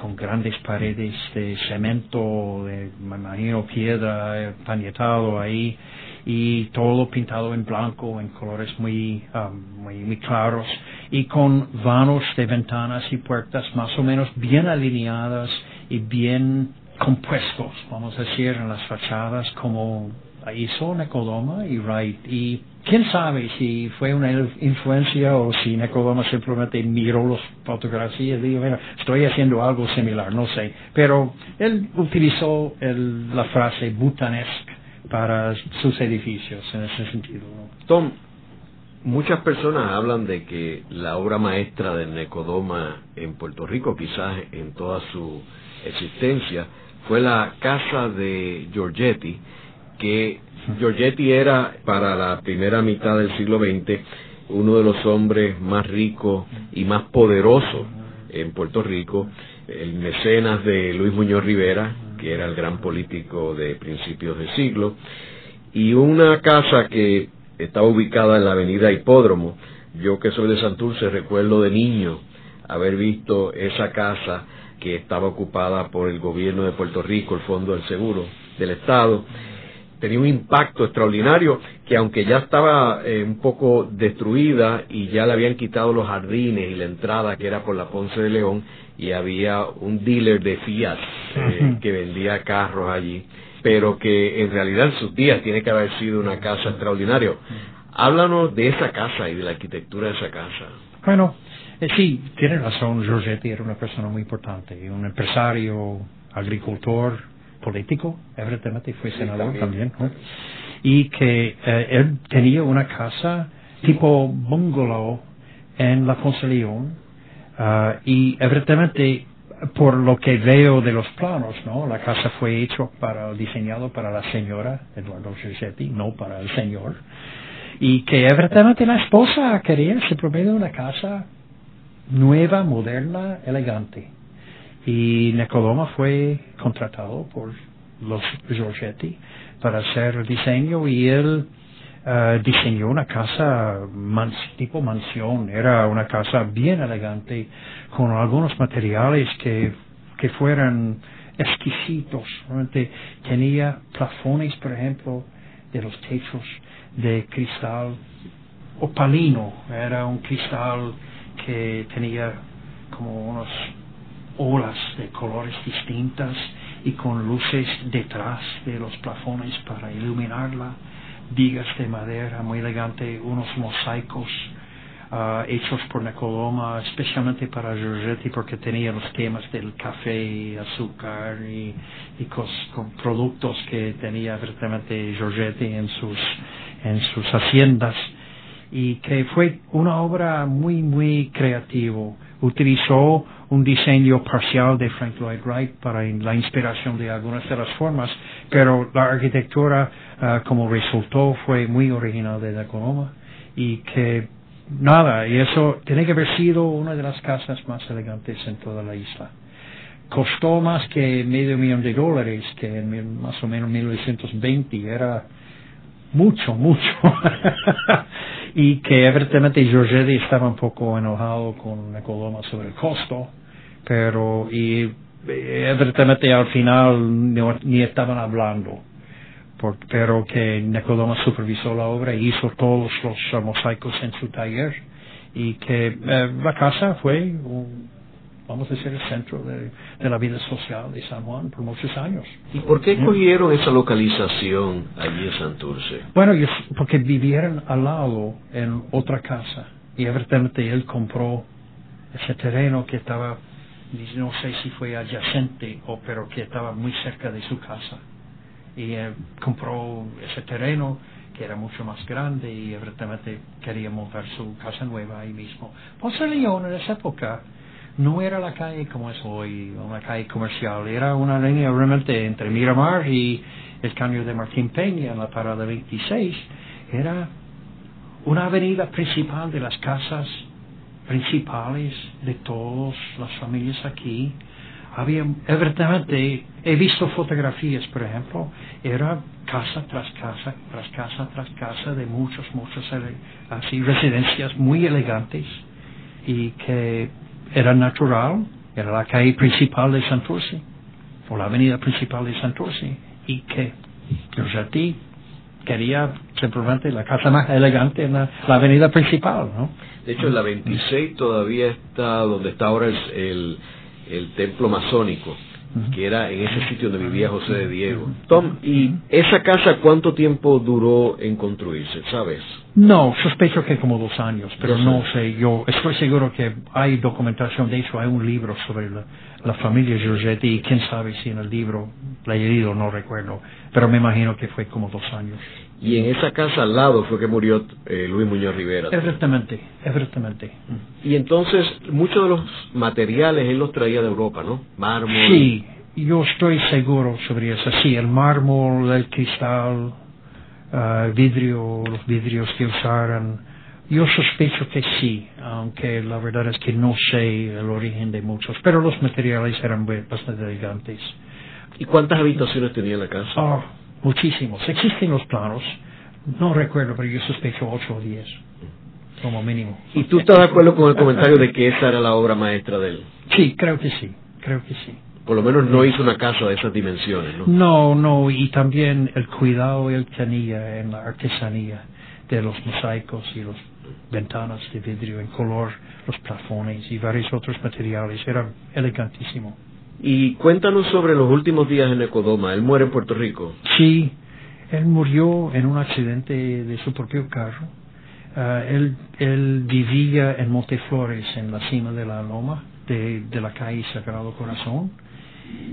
con grandes paredes de cemento, de, me imagino piedra, pañetado ahí, y todo pintado en blanco, en colores muy, um, muy, muy claros, y con vanos de ventanas y puertas más o menos bien alineadas y bien compuestos, vamos a decir, en las fachadas como hizo Necodoma y Wright. Y quién sabe si fue una influencia o si Necodoma simplemente miró las fotografías y dijo, mira, estoy haciendo algo similar, no sé. Pero él utilizó la frase butanesque para sus edificios en ese sentido. Tom, muchas personas hablan de que la obra maestra de Necodoma en Puerto Rico, quizás en toda su existencia, fue la casa de Giorgetti, que Giorgetti era para la primera mitad del siglo XX uno de los hombres más ricos y más poderosos en Puerto Rico, el mecenas de Luis Muñoz Rivera, que era el gran político de principios de siglo, y una casa que estaba ubicada en la avenida Hipódromo. Yo que soy de Santurce recuerdo de niño haber visto esa casa que estaba ocupada por el gobierno de Puerto Rico, el Fondo del Seguro del Estado, tenía un impacto extraordinario que aunque ya estaba eh, un poco destruida y ya le habían quitado los jardines y la entrada que era por la Ponce de León y había un dealer de Fiat eh, que vendía carros allí, pero que en realidad en sus días tiene que haber sido una casa extraordinaria. Háblanos de esa casa y de la arquitectura de esa casa. Bueno, eh, sí, tiene razón, Giorgetti era una persona muy importante, un empresario, agricultor, político, evidentemente fue senador también, y que eh, él tenía una casa tipo bungalow en la Ponce León, ah, y evidentemente por lo que veo de los planos, ¿no? La casa fue hecho para, diseñado para la señora Eduardo Giorgetti, no para el señor. Y que evidentemente la esposa quería simplemente una casa nueva, moderna, elegante. Y Nicodoma fue contratado por los Giorgetti para hacer diseño y él uh, diseñó una casa tipo mansión. Era una casa bien elegante con algunos materiales que, que fueran exquisitos. Tenía plafones, por ejemplo, de los techos de cristal opalino. Era un cristal que tenía como unas olas de colores distintas y con luces detrás de los plafones para iluminarla, vigas de madera muy elegante, unos mosaicos uh, hechos por Nicoloma, especialmente para Giorgetti porque tenía los temas del café, azúcar y, con productos que tenía verdaderamente Giorgetti en sus, en sus haciendas y que fue una obra muy, muy creativo. Utilizó un diseño parcial de Frank Lloyd Wright para la inspiración de algunas de las formas, pero la arquitectura ah, como resultó fue muy original de Coloma y que nada, y eso tiene que haber sido una de las casas más elegantes en toda la isla. Costó más que medio millón de dólares, que en más o menos 1920 era mucho, mucho. <laughs> y que evidentemente Giorgetti estaba un poco enojado con Nicodoma sobre el costo, pero y evidentemente al final ni estaban hablando. pero que Nicodoma supervisó la obra y hizo todos los mosaicos en su taller y que eh, la casa fue vamos a decir, el centro de, de, la vida social de San Juan por muchos años. ¿Y por qué escogieron esa localización allí en Santurce? Bueno, porque vivieron al lado en otra casa y evidentemente él compró ese terreno que estaba, no sé si fue adyacente o pero que estaba muy cerca de su casa. Y eh, compró ese terreno que era mucho más grande y evidentemente quería montar su casa nueva ahí mismo. Ponce León en esa época no era la calle como es hoy, una calle comercial, era una línea realmente entre Miramar y el caño de Martín Peña en la parada 26. Era una avenida principal de las casas principales de todas las familias aquí. Había, evidentemente, he visto fotografías, por ejemplo, era casa tras casa, tras casa, tras casa de muchos, muchos, así, residencias muy elegantes y que era natural, era la calle principal de Santurce, o la avenida principal de Santurce, y que ti quería simplemente la casa más elegante en la, avenida principal, ¿no? De hecho, la 26 todavía está donde está ahora el, el, templo masónico, que era en ese sitio donde vivía José de Diego. Tom, ¿y esa casa cuánto tiempo duró en construirse, sabes? No, sospecho que como dos años, pero no sé, yo estoy seguro que hay documentación, de hecho hay un libro sobre la, la familia Giorgetti y quién sabe si en el libro la he leído, no recuerdo, pero me imagino que fue como dos años. Y en esa casa al lado fue que murió eh, Luis Muñoz Rivera. Exactamente, exactamente. Y entonces muchos de los materiales él los traía de Europa, ¿no? Mármol. Sí, yo estoy seguro sobre eso. Sí, el mármol, el cristal, uh, vidrio, los vidrios que usaron yo sospecho que sí, aunque la verdad es que no sé el origen de muchos, pero los materiales eran bastante elegantes. ¿Y cuántas habitaciones tenía la casa? Oh, muchísimos. Existen los planos, no recuerdo, pero yo sospecho ocho o diez, como mínimo. ¿Y tú estás de acuerdo con el comentario de que esa era la obra maestra de él? Sí, creo que sí, creo que sí. Por lo menos no hizo una casa de esas dimensiones, ¿no? No, no, y también el cuidado que él tenía en la artesanía de los mosaicos y las ventanas de vidrio en color, los plafones y varios otros materiales. Era elegantísimo. Y cuéntanos sobre los últimos días en Ecodoma. ¿Él muere en Puerto Rico? Sí, él murió en un accidente de su propio carro. Ah, él, él vivía en Monteflores, en la cima de la loma de, de la calle Sagrado Corazón,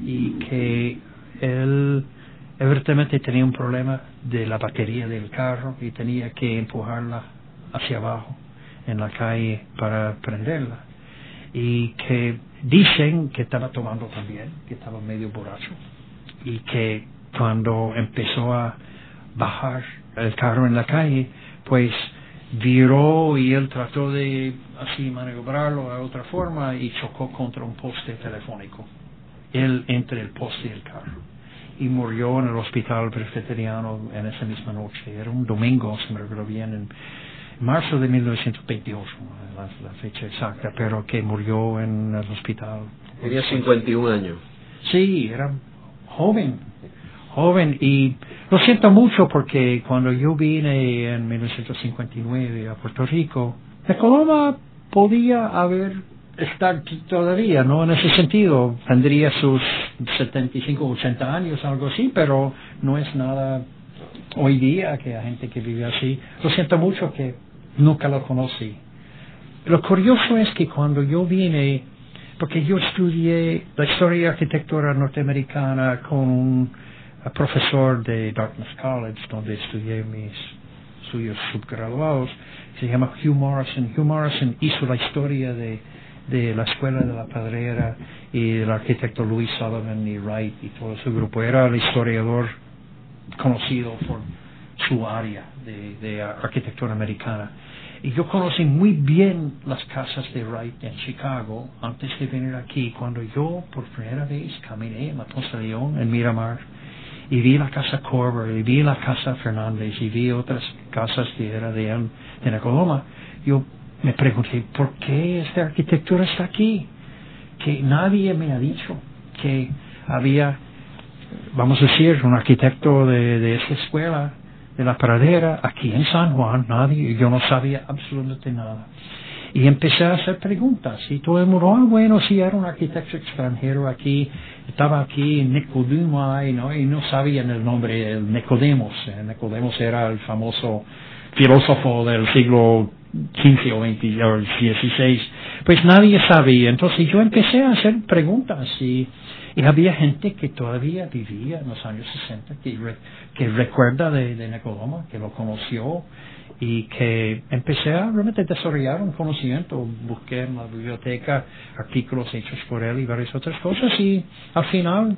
y que él evidentemente tenía un problema de la batería del carro y tenía que empujarla hacia abajo en la calle para prenderla. Y que dicen que estaba tomando también, que estaba medio borracho. Y que cuando empezó a bajar el carro en la calle, pues viró y él trató de así maniobrarlo de otra forma y chocó contra un poste telefónico. Él entre el poste y el carro y murió en el hospital presbiteriano en esa misma noche. Era un domingo, si me recuerdo bien, en marzo de 1928, la, la fecha exacta, pero que murió en el hospital. Tenía 51 años. Sí, era joven, joven y lo siento mucho porque cuando yo vine en 1959 a Puerto Rico, la Coloma podía haber estar todavía, ¿no? En ese sentido, tendría sus 75, 80 años, algo así, pero no es nada hoy día que hay gente que vive así. Lo siento mucho que nunca lo conocí. Lo curioso es que cuando yo vine, porque yo estudié la historia y arquitectura norteamericana con un profesor de Dartmouth College, donde estudié mis suyos subgraduados, se llama Hugh Morrison. Hugh Morrison hizo la historia de de la Escuela de la Padrera y el arquitecto Louis Sullivan y Wright y todo su grupo. Era el historiador conocido por su área de, de arquitectura americana. Y yo conocí muy bien las casas de Wright en Chicago antes de venir aquí, cuando yo por primera vez caminé en la Ponce León, en Miramar, y vi la casa Corber, y vi la casa Fernández, y vi otras casas que era de, en Oklahoma. Yo me pregunté, ¿por qué esta arquitectura está aquí? Que nadie me ha dicho que había, vamos a decir, un arquitecto de, de escuela, de la pradera, aquí en San Juan, nadie, yo no sabía absolutamente nada. Y empecé a hacer preguntas y todo el mundo, ah, bueno, sí, era un arquitecto extranjero aquí, estaba aquí Nicodemo y no, y no sabían el nombre de Nicodemos. Eh, Nicodemos era el famoso filósofo del siglo XV o, XVI. Pues nadie sabía. Entonces yo empecé a hacer preguntas y, y había gente que todavía vivía en los años 60 que, que recuerda de, de que lo conoció y que empecé a realmente desarrollar un conocimiento, busqué en la biblioteca artículos hechos por él y varias otras cosas y al final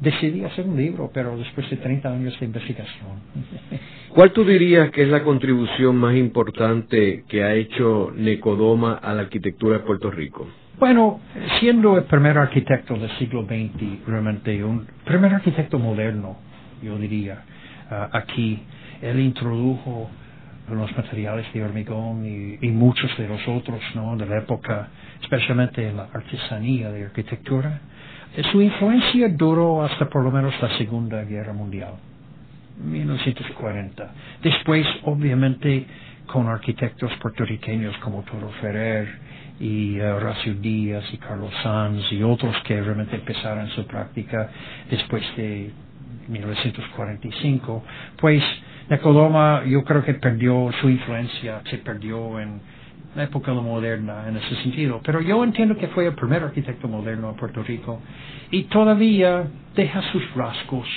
decidí hacer un libro, pero después de 30 años de investigación. <laughs> ¿Cuál tú dirías que es la contribución más importante que ha hecho Necodoma a la arquitectura de Puerto Rico? Bueno, siendo el primer arquitecto del siglo XX, realmente un primer arquitecto moderno, yo diría, ah, aquí, él introdujo los materiales de hormigón y, muchos de los otros ¿no? de la época, especialmente en la artesanía de arquitectura. Eh, su influencia duró hasta por lo menos la Segunda Guerra Mundial, 1940. Después, obviamente, con arquitectos puertorriqueños como Toro Ferrer y eh, Horacio Díaz y Carlos Sanz y otros que realmente empezaron su práctica después de 1945, pues Nicodoma yo creo que perdió su influencia, se perdió en la época moderna en ese sentido. Pero yo entiendo que fue el primer arquitecto moderno en Puerto Rico y todavía deja sus rasgos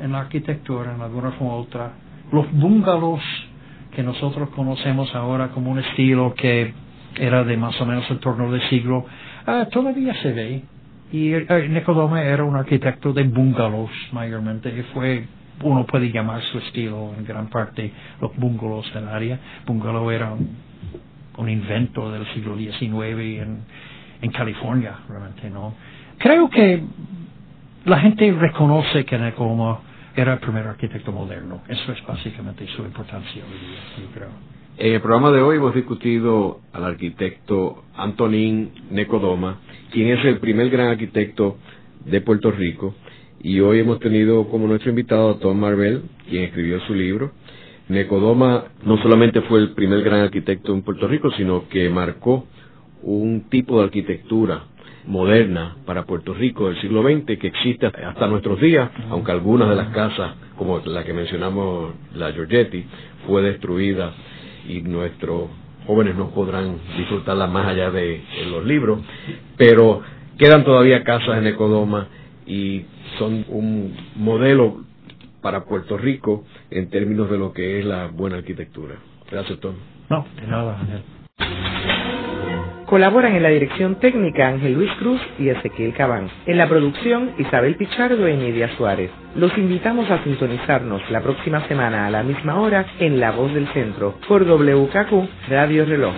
en la arquitectura en alguna forma u otra. Los bungalows que nosotros conocemos ahora como un estilo que era de más o menos el torno del siglo, ah, todavía se ve. Y eh, Nicodoma era un arquitecto de bungalows mayormente y fue uno puede llamar su estilo en gran parte los bungalows del área. Bungalow era invento del siglo XIX en, en California, realmente, ¿no? Creo que la gente reconoce que Necoma era el primer arquitecto moderno. Eso es básicamente su importancia hoy día, yo creo. En el programa de hoy hemos discutido al arquitecto Antonín Necodoma, quien es el primer gran arquitecto de Puerto Rico y hoy hemos tenido como nuestro invitado a Tom Marvel, quien escribió su libro. Necodoma no solamente fue el primer gran arquitecto en Puerto Rico, sino que marcó un tipo de arquitectura moderna para Puerto Rico del siglo XX que existe hasta nuestros días, aunque algunas de las casas, como la que mencionamos, la Giorgetti, fue destruida y nuestros jóvenes no podrán disfrutarla más allá de, los libros, pero quedan todavía casas en Necodoma y son un modelo para Puerto Rico en términos de lo que es la buena arquitectura. Gracias, Tom. No, de nada, Ángel. Colaboran en la dirección técnica Ángel Luis Cruz y Ezequiel Cabán. En la producción Isabel Pichardo y Nidia Suárez. Los invitamos a sintonizarnos la próxima semana a la misma hora en La Voz del Centro por WKQ Radio Reloj.